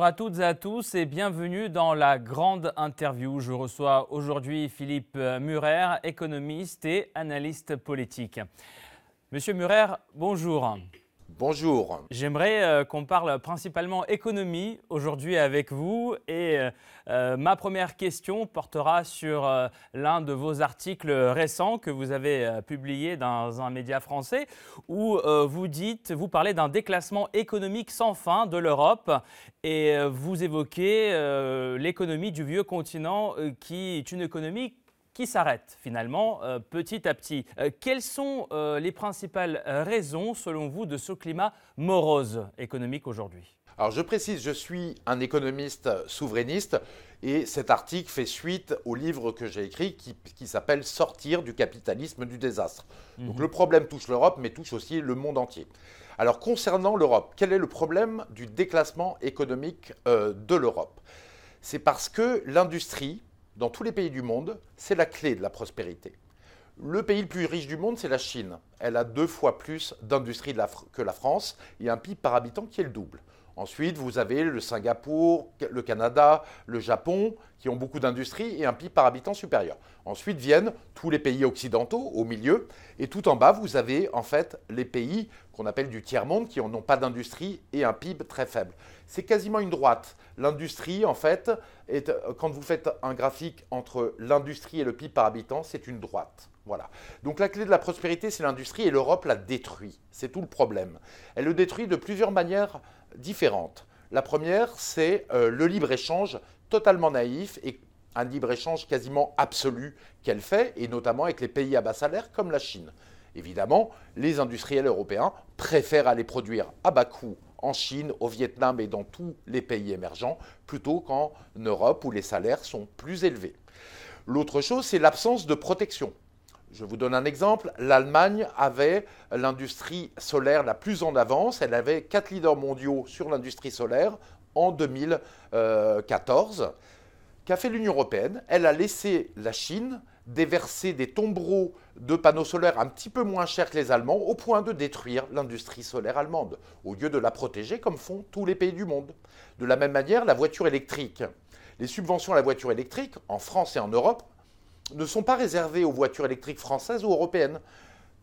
Bonjour à toutes et à tous et bienvenue dans la grande interview. Je reçois aujourd'hui Philippe Murer, économiste et analyste politique. Monsieur Murer, bonjour. Bonjour. J'aimerais euh, qu'on parle principalement économie aujourd'hui avec vous et euh, euh, ma première question portera sur l'un de vos articles récents que vous avez publié dans un média français où vous vous parlez d'un déclassement économique sans fin de l'Europe et vous évoquez l'économie du vieux continent qui est une économie qui s'arrête finalement euh, petit à petit. Euh, quelles sont euh, les principales raisons, selon vous, de ce climat morose économique aujourd'hui? Alors je précise, je suis un économiste souverainiste et cet article fait suite au livre que j'ai écrit qui, s'appelle Sortir du capitalisme du désastre. Donc mhm. le problème touche l'Europe mais touche aussi le monde entier. Alors concernant l'Europe, quel est le problème du déclassement économique de l'Europe? C'est parce que l'industrie, dans tous les pays du monde, c'est la clé de la prospérité. Le pays le plus riche du monde, c'est la Chine. Elle a deux fois plus d'industrie que la France et un PIB par habitant qui est le double. Ensuite, vous avez le Singapour, le Canada, le Japon, qui ont beaucoup d'industrie et un PIB par habitant supérieur. Ensuite viennent tous les pays occidentaux au milieu. Et tout en bas, vous avez en fait les pays qu'on appelle du tiers-monde qui n'ont pas d'industrie et un PIB très faible. C'est quasiment une droite. L'industrie, en fait, est, quand vous faites un graphique entre l'industrie et le PIB par habitant, c'est une droite. Voilà. Donc la clé de la prospérité, c'est l'industrie et l'Europe la détruit. C'est tout le problème. Elle le détruit de plusieurs manières différentes. La première, c'est euh, le libre-échange totalement naïf et un libre-échange quasiment absolu qu'elle fait, et notamment avec les pays à bas salaire comme la Chine. Évidemment, les industriels européens préfèrent aller produire à bas coût en Chine, au Vietnam et dans tous les pays émergents, plutôt qu'en Europe où les salaires sont plus élevés. L'autre chose, c'est l'absence de protection. Je vous donne un exemple. L'Allemagne avait l'industrie solaire la plus en avance. Elle avait quatre leaders mondiaux sur l'industrie solaire en 2014. Qu'a fait l'Union européenne? Elle a laissé la Chine déverser des tombereaux de panneaux solaires un petit peu moins chers que les Allemands au point de détruire l'industrie solaire allemande, au lieu de la protéger comme font tous les pays du monde. De la même manière, la voiture électrique. Les subventions à la voiture électrique, en France et en Europe, ne sont pas réservées aux voitures électriques françaises ou européennes.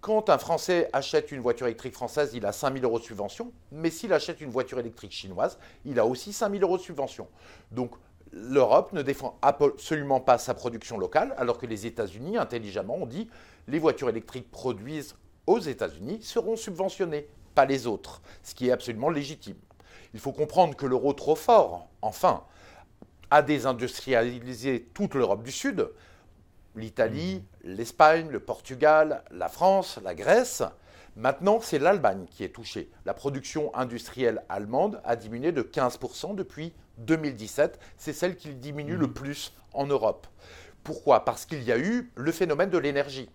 Quand un Français achète une voiture électrique française, il a 5 000 euros de subvention, mais s'il achète une voiture électrique chinoise, il a aussi 5 000 euros de subvention. Donc l'Europe ne défend absolument pas sa production locale, alors que les États-Unis, intelligemment, ont dit les voitures électriques produites aux États-Unis seront subventionnées, pas les autres, ce qui est absolument légitime. Il faut comprendre que l'euro trop fort, enfin, a désindustrialisé toute l'Europe du Sud, l'Italie, l'Espagne, le Portugal, la France, la Grèce. Maintenant, c'est l'Allemagne qui est touchée. La production industrielle allemande a diminué de 15% depuis 2017. C'est celle qui diminue le plus en Europe. Pourquoi? Parce qu'il y a eu le phénomène de l'énergie.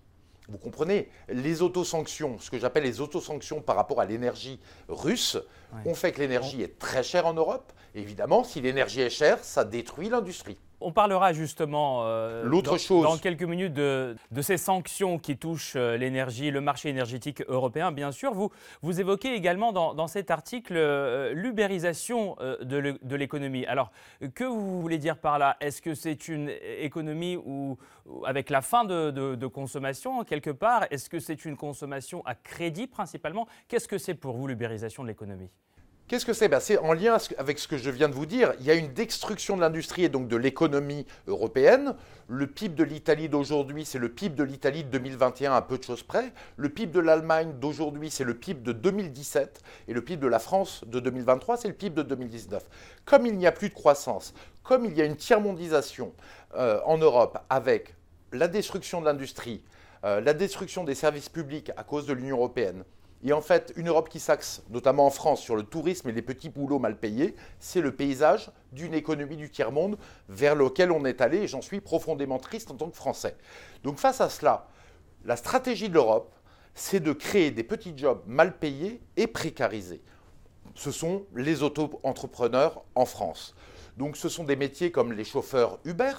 Vous comprenez? Les autosanctions, ce que j'appelle les autosanctions par rapport à l'énergie russe, ont fait que l'énergie est très chère en Europe. Évidemment, si l'énergie est chère, ça détruit l'industrie. On parlera justement euh, dans, quelques minutes de, ces sanctions qui touchent euh, l'énergie, le marché énergétique européen, bien sûr. Vous, vous évoquez également dans, cet article euh, l'ubérisation de l'économie. Alors, que vous voulez dire par là? Est-ce que c'est une économie où, avec la fin de consommation, quelque part? Est-ce que c'est une consommation à crédit principalement? Qu'est-ce que c'est pour vous l'ubérisation de l'économie? Qu'est-ce que c'est? Ben, C'est en lien avec ce que je viens de vous dire. Il y a une destruction de l'industrie et donc de l'économie européenne. Le PIB de l'Italie d'aujourd'hui, c'est le PIB de l'Italie de 2021 à peu de choses près. Le PIB de l'Allemagne d'aujourd'hui, c'est le PIB de 2017. Et le PIB de la France de 2023, c'est le PIB de 2019. Comme il n'y a plus de croissance, comme il y a une tiers-mondisation euh, en Europe avec la destruction de l'industrie, euh, la destruction des services publics à cause de l'Union européenne, et en fait, une Europe qui s'axe, notamment en France, sur le tourisme et les petits boulots mal payés, c'est le paysage d'une économie du tiers-monde vers lequel on est allé, et j'en suis profondément triste en tant que Français. Donc face à cela, la stratégie de l'Europe, c'est de créer des petits jobs mal payés et précarisés. Ce sont les auto-entrepreneurs en France. Donc ce sont des métiers comme les chauffeurs Uber,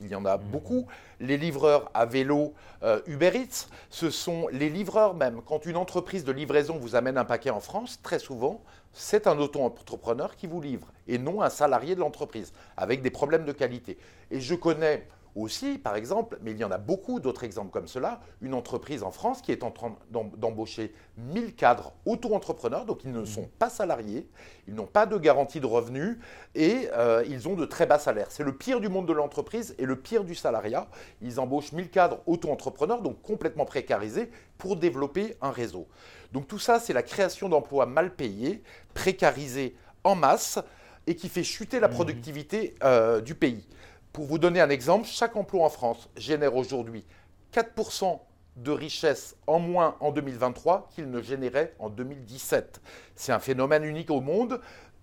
il y en a beaucoup. Les livreurs à vélo euh, Uber Eats, ce sont les livreurs même. Quand une entreprise de livraison vous amène un paquet en France, très souvent, c'est un auto-entrepreneur qui vous livre et non un salarié de l'entreprise avec des problèmes de qualité. Et je connais aussi, par exemple, mais il y en a beaucoup d'autres exemples comme cela, une entreprise en France qui est en train d'embaucher 1000 cadres auto-entrepreneurs, donc ils ne sont pas salariés, ils n'ont pas de garantie de revenus et euh, ils ont de très bas salaires. C'est le pire du monde de l'entreprise et le pire du salariat. Ils embauchent 1000 cadres auto-entrepreneurs, donc complètement précarisés, pour développer un réseau. Donc tout ça, c'est la création d'emplois mal payés, précarisés en masse et qui fait chuter la mmh. productivité euh, du pays. Pour vous donner un exemple, chaque emploi en France génère aujourd'hui 4% de richesse en moins en 2023 qu'il ne générait en 2017. C'est un phénomène unique au monde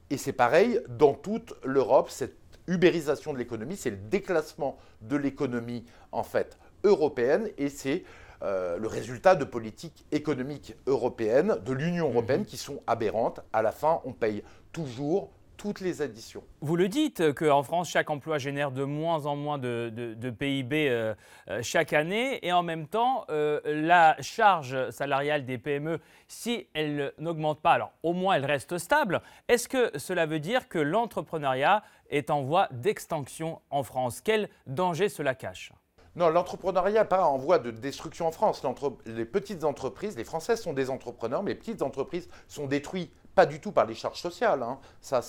et c'est pareil dans toute l'Europe. Cette ubérisation de l'économie, c'est le déclassement de l'économie en fait européenne et c'est euh, le résultat de politiques économiques européennes, de l'Union européenne, mmh. qui sont aberrantes. À la fin, on paye toujours toutes les additions. Vous le dites qu'en France, chaque emploi génère de moins en moins de, PIB euh, euh, chaque année et en même temps, euh, la charge salariale des PME, si elle n'augmente pas, alors au moins elle reste stable. Est-ce que cela veut dire que l'entrepreneuriat est en voie d'extinction en France? Quel danger cela cache? Non, l'entrepreneuriat n'est pas en voie de destruction en France. Les petites entreprises, les Français sont des entrepreneurs, mais les petites entreprises sont détruites pas du tout par les charges sociales. Hein. Ça,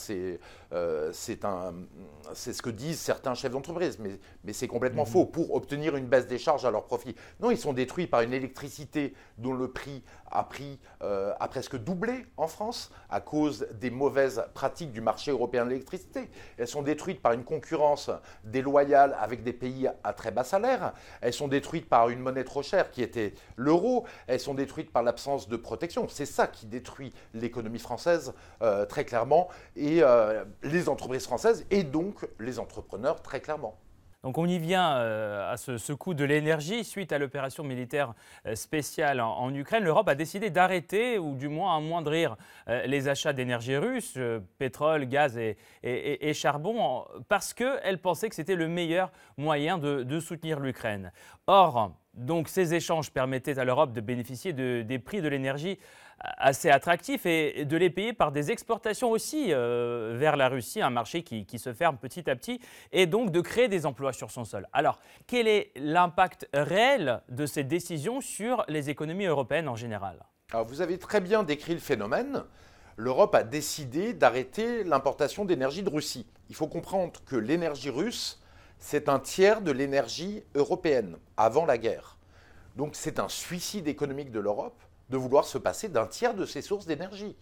euh, c'est ce que disent certains chefs d'entreprise, mais, mais c'est complètement mhm. faux pour obtenir une baisse des charges à leur profit. Non, ils sont détruits par une électricité dont le prix a, pris, euh, a presque doublé en France à cause des mauvaises pratiques du marché européen de l'électricité. Elles sont détruites par une concurrence déloyale avec des pays à très bas salaire. Elles sont détruites par une monnaie trop chère qui était l'euro. Elles sont détruites par l'absence de protection. C'est ça qui détruit l'économie française euh, très clairement, et euh, les entreprises françaises, et donc les entrepreneurs, très clairement. Donc on y vient euh, à ce, coût de l'énergie suite à l'opération militaire spéciale en, Ukraine. L'Europe a décidé d'arrêter ou du moins amoindrir les achats d'énergie russe, pétrole, gaz et, charbon, parce qu'elle pensait que c'était le meilleur moyen de, soutenir l'Ukraine. Or, donc ces échanges permettaient à l'Europe de bénéficier de, des prix de l'énergie assez attractifs et de les payer par des exportations aussi euh, vers la Russie, un marché qui, se ferme petit à petit, et donc de créer des emplois sur son sol. Alors, quel est l'impact réel de ces décisions sur les économies européennes en général? Alors, Vous avez très bien décrit le phénomène. L'Europe a décidé d'arrêter l'importation d'énergie de Russie. Il faut comprendre que l'énergie russe, c'est un tiers de l'énergie européenne avant la guerre. Donc c'est un suicide économique de l'Europe de vouloir se passer d'un tiers de ses sources d'énergie.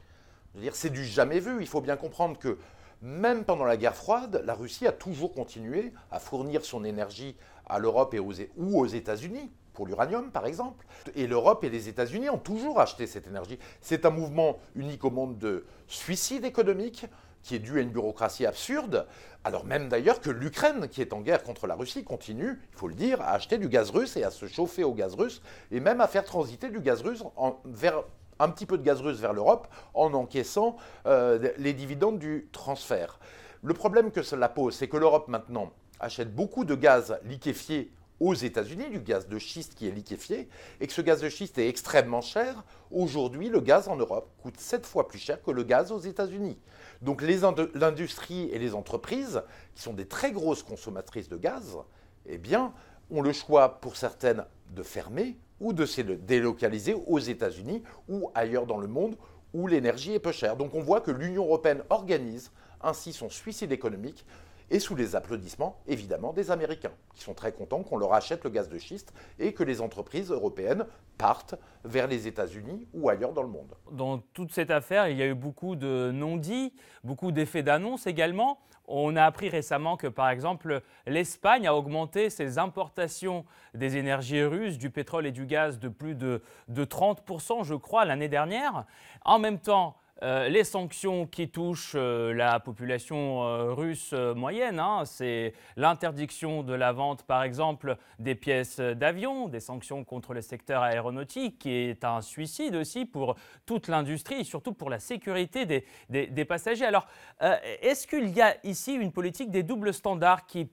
C'est du jamais vu. Il faut bien comprendre que même pendant la guerre froide, la Russie a toujours continué à fournir son énergie à l'Europe aux, ou aux États-Unis, pour l'uranium par exemple. Et l'Europe et les États-Unis ont toujours acheté cette énergie. C'est un mouvement unique au monde de suicide économique qui est dû à une bureaucratie absurde, alors même d'ailleurs que l'Ukraine, qui est en guerre contre la Russie, continue, il faut le dire, à acheter du gaz russe et à se chauffer au gaz russe, et même à faire transiter du gaz russe vers un petit peu de gaz russe vers l'Europe en encaissant euh, les dividendes du transfert. Le problème que cela pose, c'est que l'Europe maintenant achète beaucoup de gaz liquéfié aux États-Unis, du gaz de schiste qui est liquéfié, et que ce gaz de schiste est extrêmement cher. Aujourd'hui, le gaz en Europe coûte 7 fois plus cher que le gaz aux États-Unis. Donc l'industrie et les entreprises, qui sont des très grosses consommatrices de gaz, eh bien, ont le choix pour certaines de fermer ou de se délocaliser aux États-Unis ou ailleurs dans le monde où l'énergie est peu chère. Donc on voit que l'Union européenne organise ainsi son suicide économique et sous les applaudissements, évidemment, des Américains, qui sont très contents qu'on leur achète le gaz de schiste et que les entreprises européennes partent vers les États-Unis ou ailleurs dans le monde. Dans toute cette affaire, il y a eu beaucoup de non-dits, beaucoup d'effets d'annonce également. On a appris récemment que, par exemple, l'Espagne a augmenté ses importations des énergies russes, du pétrole et du gaz de plus de, de 30%, je crois, l'année dernière. En même temps, euh, les sanctions qui touchent euh, la population euh, russe moyenne, hein, c'est l'interdiction de la vente, par exemple, des pièces d'avion, des sanctions contre le secteur aéronautique, qui est un suicide aussi pour toute l'industrie surtout pour la sécurité des, des passagers. Alors, est-ce qu'il y a ici une politique des doubles standards qui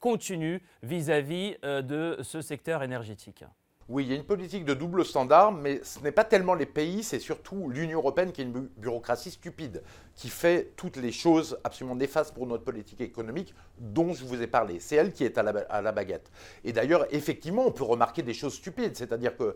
continue vis-à-vis de ce secteur énergétique? Oui, il y a une politique de double standard, mais ce n'est pas tellement les pays, c'est surtout l'Union européenne qui est une bureaucratie stupide, qui fait toutes les choses absolument néfastes pour notre politique économique dont je vous ai parlé. C'est elle qui est à la, à la baguette. Et d'ailleurs, effectivement, on peut remarquer des choses stupides, c'est-à-dire que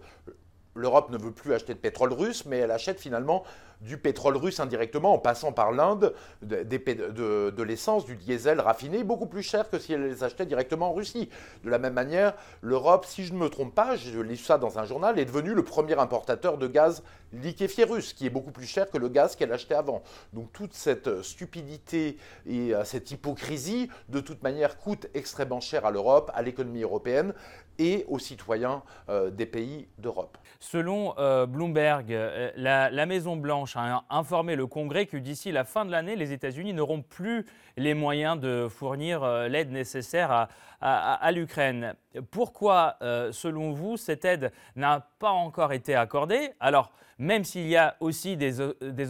l'Europe ne veut plus acheter de pétrole russe, mais elle achète finalement du pétrole russe indirectement en passant par l'Inde, de, l'essence, du diesel raffiné, beaucoup plus cher que si elle les achetait directement en Russie. De la même manière, l'Europe, si je ne me trompe pas, je lis ça dans un journal, est devenue le premier importateur de gaz liquéfié russe, qui est beaucoup plus cher que le gaz qu'elle achetait avant. Donc toute cette stupidité et euh, cette hypocrisie, de toute manière, coûte extrêmement cher à l'Europe, à l'économie européenne et aux citoyens euh, des pays d'Europe. Selon euh, Bloomberg, la Maison-Blanche a informé le Congrès que d'ici la fin de l'année, les États-Unis n'auront plus les moyens de fournir euh, l'aide nécessaire à, l'Ukraine. Pourquoi, euh, selon vous, cette aide n'a pas encore été accordée? Alors, même s'il y a aussi des,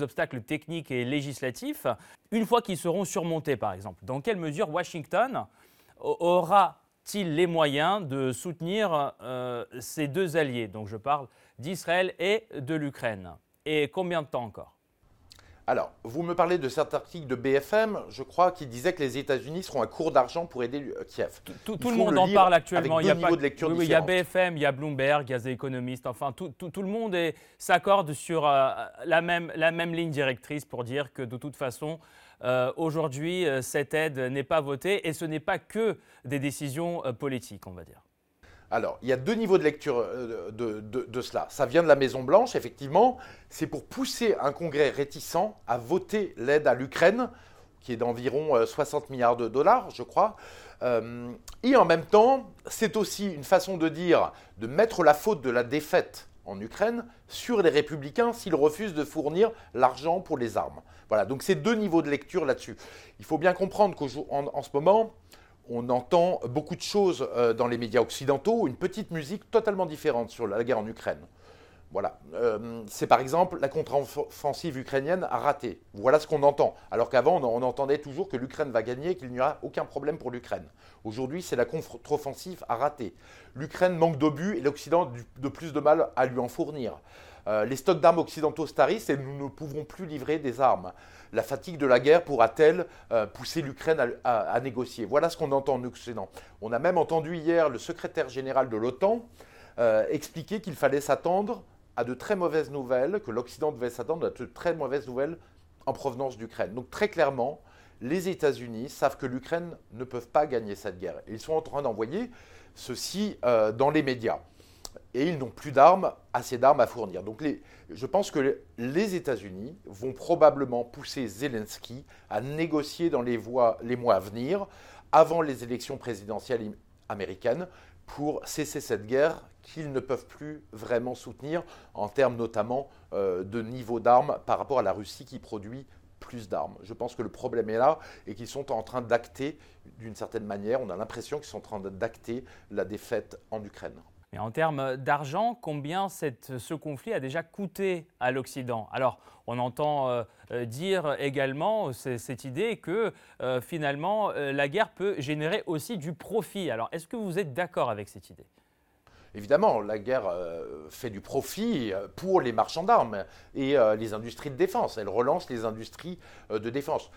obstacles techniques et législatifs, une fois qu'ils seront surmontés, par exemple, dans quelle mesure Washington aura-t-il les moyens de soutenir euh, ces deux alliés? Donc je parle d'Israël et de l'Ukraine. Et combien de temps encore? Alors, vous me parlez de cet article de BFM, je crois, qui disait que les États-Unis seront à court d'argent pour aider Kiev. Tout, le monde en parle actuellement. il y a de lecture oui, il y a BFM, il y a Bloomberg, il y a The Economist. Enfin, tout, le monde s'accorde sur euh, la, même, la même ligne directrice pour dire que de toute façon, euh, aujourd'hui, euh, cette aide n'est pas votée et ce n'est pas que des décisions politiques, on va dire. Alors, il y a deux niveaux de lecture euh, de, cela. Ça vient de la Maison-Blanche, effectivement. C'est pour pousser un Congrès réticent à voter l'aide à l'Ukraine, qui est d'environ 60 euh, milliards de dollars, je crois. Euh, et en même temps, c'est aussi une façon de dire, de mettre la faute de la défaite en Ukraine sur les républicains s'ils refusent de fournir l'argent pour les armes. Voilà, donc c'est deux niveaux de lecture là-dessus. Il faut bien comprendre qu'en ce moment, on entend beaucoup de choses euh, dans les médias occidentaux, une petite musique totalement différente sur la guerre en Ukraine. Voilà. Euh, c'est par exemple la contre-offensive ukrainienne a raté. Voilà ce qu'on entend. Alors qu'avant, on, entendait toujours que l'Ukraine va gagner et qu'il n'y aura aucun problème pour l'Ukraine. Aujourd'hui, c'est la contre-offensive a raté. L'Ukraine manque d'obus et l'Occident de plus de mal à lui en fournir. Euh, les stocks d'armes occidentaux starissent et nous ne pouvons plus livrer des armes. La fatigue de la guerre pourra-t-elle euh, pousser l'Ukraine à, négocier? Voilà ce qu'on entend en Occident. On a même entendu hier le secrétaire général de l'OTAN expliquer qu'il fallait s'attendre à de très mauvaises nouvelles, que l'Occident devait s'attendre à de très mauvaises nouvelles en provenance d'Ukraine. Donc très clairement, les États-Unis savent que l'Ukraine ne peuvent pas gagner cette guerre. ils sont en train d'envoyer ceci dans les médias et ils n'ont plus d'armes, assez d'armes à fournir. Donc je pense que les États-Unis vont probablement pousser Zelensky à négocier dans les, les mois à venir, avant les élections présidentielles américaines, pour cesser cette guerre qu'ils ne peuvent plus vraiment soutenir en termes notamment euh, de niveau d'armes par rapport à la Russie qui produit plus d'armes. Je pense que le problème est là et qu'ils sont en train d'acter, d'une certaine manière, on a l'impression qu'ils sont en train d'acter la défaite en Ukraine. Mais en termes d'argent, combien ce conflit a déjà coûté à l'Occident? Alors, on entend euh, euh, dire également cette idée que finalement, la guerre peut générer aussi du profit. Alors, est-ce que vous êtes d'accord avec cette idée? Évidemment, la guerre fait du profit pour les marchands d'armes et les industries de défense. Elle relance les industries de défense.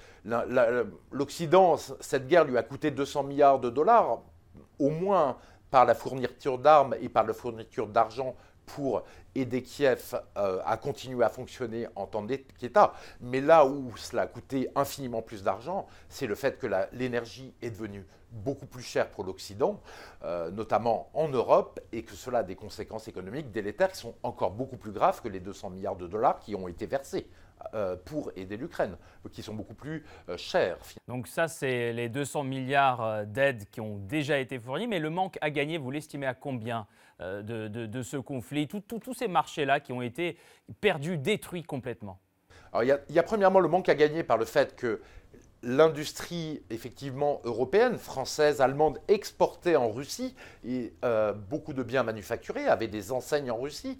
L'Occident, cette guerre lui a coûté 200 milliards de dollars, au moins par la fourniture d'armes et par la fourniture d'argent pour aider Kiev euh, à continuer à fonctionner en temps d'État. Mais là où cela a coûté infiniment plus d'argent, c'est le fait que l'énergie est devenue beaucoup plus chère pour l'Occident, euh, notamment en Europe, et que cela a des conséquences économiques délétères qui sont encore beaucoup plus graves que les 200 milliards de dollars qui ont été versés. Euh, pour aider l'Ukraine, qui sont beaucoup plus euh, chers. Donc ça, c'est les 200 milliards euh, d'aides qui ont déjà été fournis, mais le manque à gagner, vous l'estimez à combien de, ce conflit? Tous ces marchés-là qui ont été perdus, détruits complètement. Alors, il y, a, premièrement le manque à gagner par le fait que l'industrie effectivement européenne, française, allemande exportait en Russie et beaucoup de biens manufacturés avaient des enseignes en Russie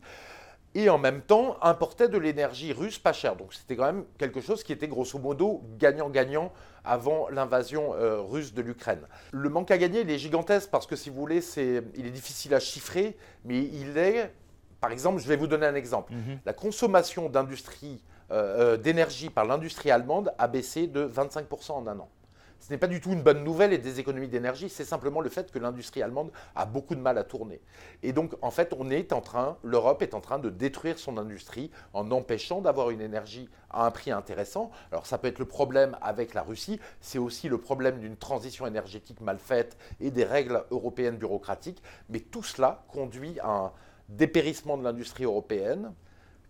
et en même temps importait de l'énergie russe pas chère. Donc c'était quand même quelque chose qui était grosso modo gagnant-gagnant avant l'invasion euh, russe de l'Ukraine. Le manque à gagner, il est gigantesque parce que si vous voulez, c'est, il est difficile à chiffrer, mais il est, par exemple, je vais vous donner un exemple. Mhm. La consommation d'industrie, euh, euh, d'énergie par l'industrie allemande a baissé de 25% en un an. Ce n'est pas du tout une bonne nouvelle et des économies d'énergie, c'est simplement le fait que l'industrie allemande a beaucoup de mal à tourner. Et donc, en fait, on est en train, l'Europe est en train de détruire son industrie en empêchant d'avoir une énergie à un prix intéressant. Alors, ça peut être le problème avec la Russie, c'est aussi le problème d'une transition énergétique mal faite et des règles européennes bureaucratiques, mais tout cela conduit à un dépérissement de l'industrie européenne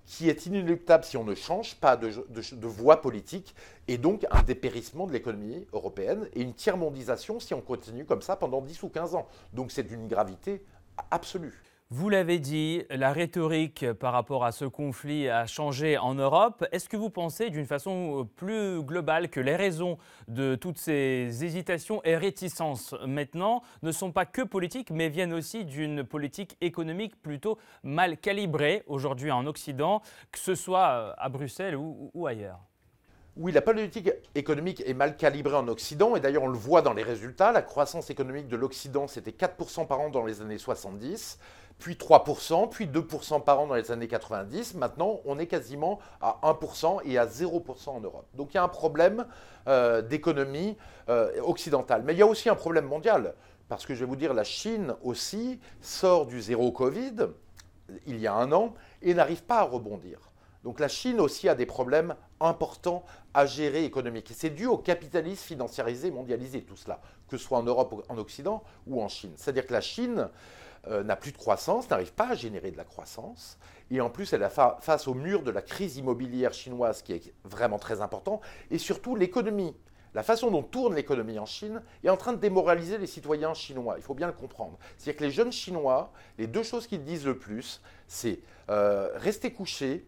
qui est inéluctable si on ne change pas de, voie politique, et donc un dépérissement de l'économie européenne et une tiers-mondisation si on continue comme ça pendant 10 ou 15 ans. Donc c'est d'une gravité absolue. Vous l'avez dit, la rhétorique par rapport à ce conflit a changé en Europe. Est-ce que vous pensez d'une façon plus globale que les raisons de toutes ces hésitations et réticences maintenant ne sont pas que politiques, mais viennent aussi d'une politique économique plutôt mal calibrée aujourd'hui en Occident, que ce soit à Bruxelles ou, ailleurs? Oui, la politique économique est mal calibrée en Occident, et d'ailleurs on le voit dans les résultats. La croissance économique de l'Occident, c'était 4% par an dans les années 70 puis 3%, puis 2% par an dans les années 90. Maintenant, on est quasiment à 1% et à 0% en Europe. Donc il y a un problème euh, d'économie euh, occidentale. Mais il y a aussi un problème mondial, parce que je vais vous dire, la Chine aussi sort du zéro Covid il y a un an et n'arrive pas à rebondir. Donc la Chine aussi a des problèmes importants à gérer économiques. Et c'est dû au capitalisme financiarisé, mondialisé, tout cela, que ce soit en Europe, en Occident ou en Chine. C'est-à-dire que la Chine euh, n'a plus de croissance, n'arrive pas à générer de la croissance. Et en plus, elle est face au mur de la crise immobilière chinoise qui est vraiment très important. Et surtout, l'économie. La façon dont tourne l'économie en Chine est en train de démoraliser les citoyens chinois. Il faut bien le comprendre. C'est-à-dire que les jeunes chinois, les deux choses qu'ils disent le plus, c'est euh, rester couché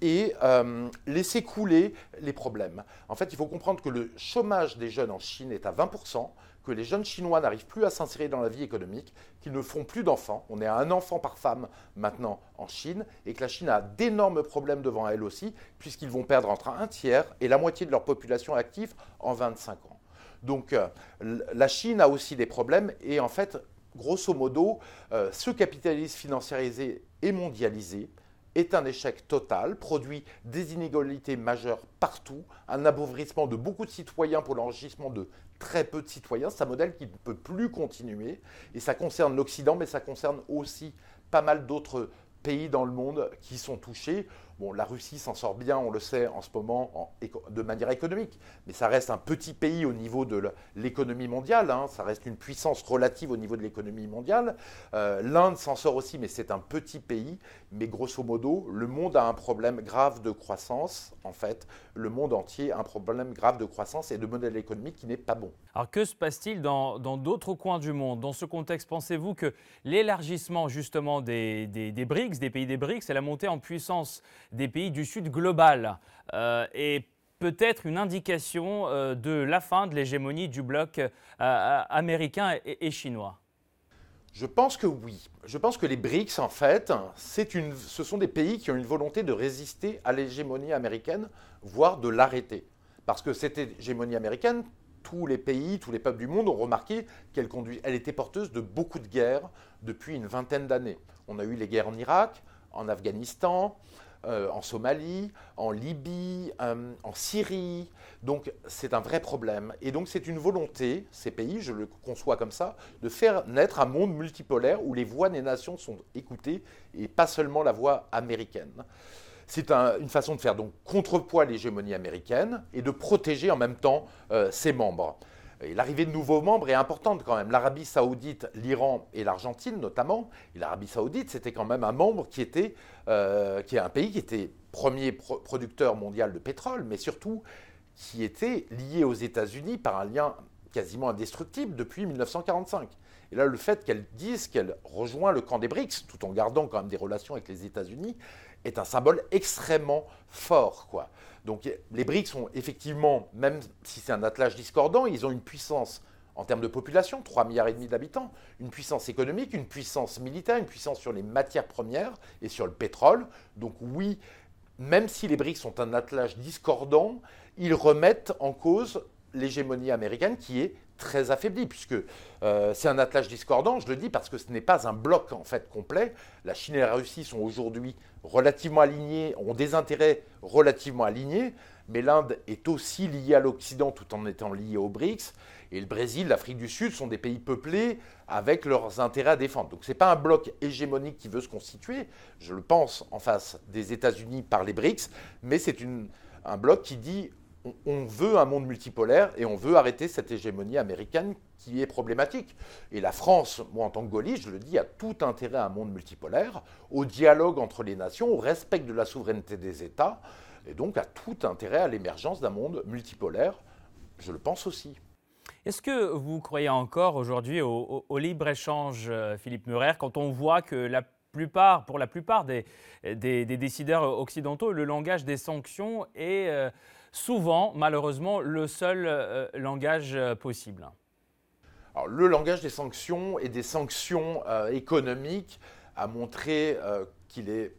et euh, laisser couler les problèmes. En fait, il faut comprendre que le chômage des jeunes en Chine est à 20%, que les jeunes Chinois n'arrivent plus à s'insérer dans la vie économique, qu'ils ne font plus d'enfants. On est à un enfant par femme maintenant en Chine, et que la Chine a d'énormes problèmes devant elle aussi, puisqu'ils vont perdre entre un tiers et la moitié de leur population active en 25 ans. Donc euh, la Chine a aussi des problèmes, et en fait, grosso modo, euh, ce capitalisme financiarisé et mondialisé, est un échec total, produit des inégalités majeures partout, un appauvrissement de beaucoup de citoyens pour l'enrichissement de très peu de citoyens. C'est un modèle qui ne peut plus continuer. Et ça concerne l'Occident, mais ça concerne aussi pas mal d'autres pays dans le monde qui sont touchés. Bon, la Russie s'en sort bien, on le sait en ce moment, de manière économique, mais ça reste un petit pays au niveau de l'économie mondiale, hein. ça reste une puissance relative au niveau de l'économie mondiale. Euh, L'Inde s'en sort aussi, mais c'est un petit pays, mais grosso modo, le monde a un problème grave de croissance, en fait, le monde entier a un problème grave de croissance et de modèle économique qui n'est pas bon. Alors que se passe-t-il dans d'autres coins du monde? Dans ce contexte, pensez-vous que l'élargissement justement des, des, des BRICS, des pays des BRICS, et la montée en puissance des pays du Sud global euh, et peut-être une indication euh, de la fin de l'hégémonie du bloc euh, américain et, chinois je pense que oui. Je pense que les BRICS, en fait, une, ce sont des pays qui ont une volonté de résister à l'hégémonie américaine, voire de l'arrêter. Parce que cette hégémonie américaine, tous les pays, tous les peuples du monde ont remarqué qu'elle elle était porteuse de beaucoup de guerres depuis une vingtaine d'années. On a eu les guerres en Irak, en Afghanistan, euh, en Somalie, en Libye, euh, en Syrie. Donc c'est un vrai problème. Et donc c'est une volonté, ces pays, je le conçois comme ça, de faire naître un monde multipolaire où les voix des nations sont écoutées et pas seulement la voix américaine. C'est une façon de faire donc contrepoids à l'hégémonie américaine et de protéger en même temps euh, ses membres. L'arrivée de nouveaux membres est importante quand même. L'Arabie saoudite, l'Iran et l'Argentine notamment. L'Arabie saoudite, c'était quand même un membre qui était, euh, qui est un pays qui était premier producteur mondial de pétrole, mais surtout qui était lié aux États-Unis par un lien quasiment indestructible depuis 1945. Et là, le fait qu'elle dise qu'elle rejoint le camp des BRICS, tout en gardant quand même des relations avec les États-Unis, est un symbole extrêmement fort. Quoi. Donc les BRICS sont effectivement, même si c'est un attelage discordant, ils ont une puissance en termes de population, 3 milliards d'habitants, une puissance économique, une puissance militaire, une puissance sur les matières premières et sur le pétrole. Donc oui, même si les BRICS sont un attelage discordant, ils remettent en cause l'hégémonie américaine qui est très affaiblie, puisque euh, c'est un attelage discordant, je le dis parce que ce n'est pas un bloc en fait complet. La Chine et la Russie sont aujourd'hui relativement alignés, ont des intérêts relativement alignés, mais l'Inde est aussi liée à l'Occident tout en étant liée aux BRICS. Et le Brésil, l'Afrique du Sud sont des pays peuplés avec leurs intérêts à défendre. Donc ce n'est pas un bloc hégémonique qui veut se constituer, je le pense, en face des États-Unis par les BRICS, mais c'est un bloc qui dit on veut un monde multipolaire et on veut arrêter cette hégémonie américaine qui est problématique. Et la France, moi en tant que gaulliste, je le dis, a tout intérêt à un monde multipolaire, au dialogue entre les nations, au respect de la souveraineté des États, et donc a tout intérêt à l'émergence d'un monde multipolaire. Je le pense aussi. Est-ce que vous croyez encore aujourd'hui au, libre-échange, euh, Philippe Murer, quand on voit que la plupart, pour la plupart des, décideurs occidentaux, le langage des sanctions est euh, souvent, malheureusement, le seul euh, langage possible Le langage des sanctions et des sanctions économiques a montré qu'il est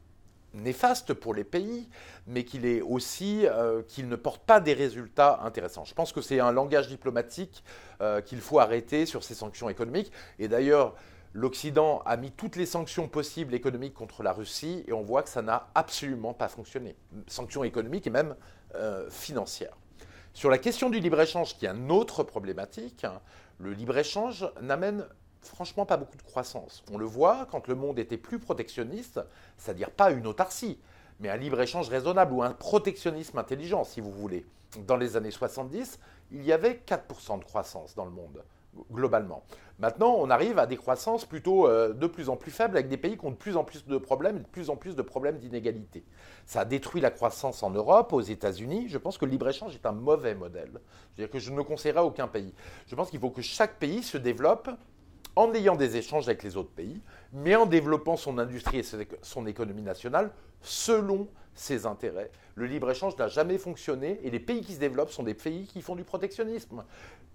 néfaste pour les pays, mais qu'il est aussi euh, qu'il ne porte pas des résultats intéressants. Je pense que c'est un langage diplomatique euh, qu'il faut arrêter sur ces sanctions économiques. Et d'ailleurs, l'Occident a mis toutes les sanctions possibles économiques contre la Russie et on voit que ça n'a absolument pas fonctionné. Sanctions économiques et même euh, financières. Sur la question du libre-échange, qui est une autre problématique, le libre-échange n'amène franchement pas beaucoup de croissance. On le voit quand le monde était plus protectionniste, c'est-à-dire pas une autarcie, mais un libre-échange raisonnable ou un protectionnisme intelligent, si vous voulez. Dans les années 70, il y avait 4% de croissance dans le monde, globalement. Maintenant, on arrive à des croissances plutôt euh, de plus en plus faibles avec des pays qui ont de plus en plus de problèmes et de plus en plus de problèmes d'inégalité. Ça a détruit la croissance en Europe, aux États-Unis. Je pense que le libre-échange est un mauvais modèle. Je veux dire que je ne conseillerais à aucun pays. Je pense qu'il faut que chaque pays se développe en ayant des échanges avec les autres pays, mais en développant son industrie et son économie nationale selon ses intérêts. Le libre-échange n'a jamais fonctionné et les pays qui se développent sont des pays qui font du protectionnisme.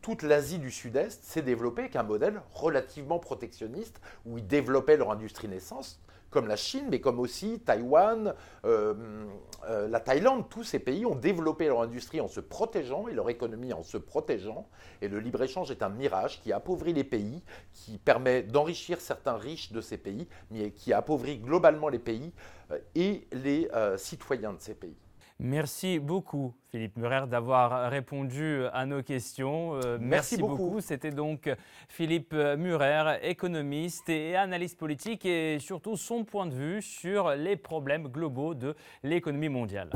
Toute l'Asie du Sud-Est s'est développée avec un modèle relativement protectionniste où ils développaient leur industrie naissance comme la Chine, mais comme aussi Taïwan, euh, euh, la Thaïlande, tous ces pays ont développé leur industrie en se protégeant et leur économie en se protégeant. Et le libre-échange est un mirage qui appauvrit les pays, qui permet d'enrichir certains riches de ces pays, mais qui appauvrit globalement les pays euh, et les citoyens de ces pays. Merci beaucoup, Philippe Murer, d'avoir répondu à nos questions. Euh, merci, beaucoup. C'était donc Philippe Murer, économiste et analyste politique, et surtout son point de vue sur les problèmes globaux de l'économie mondiale.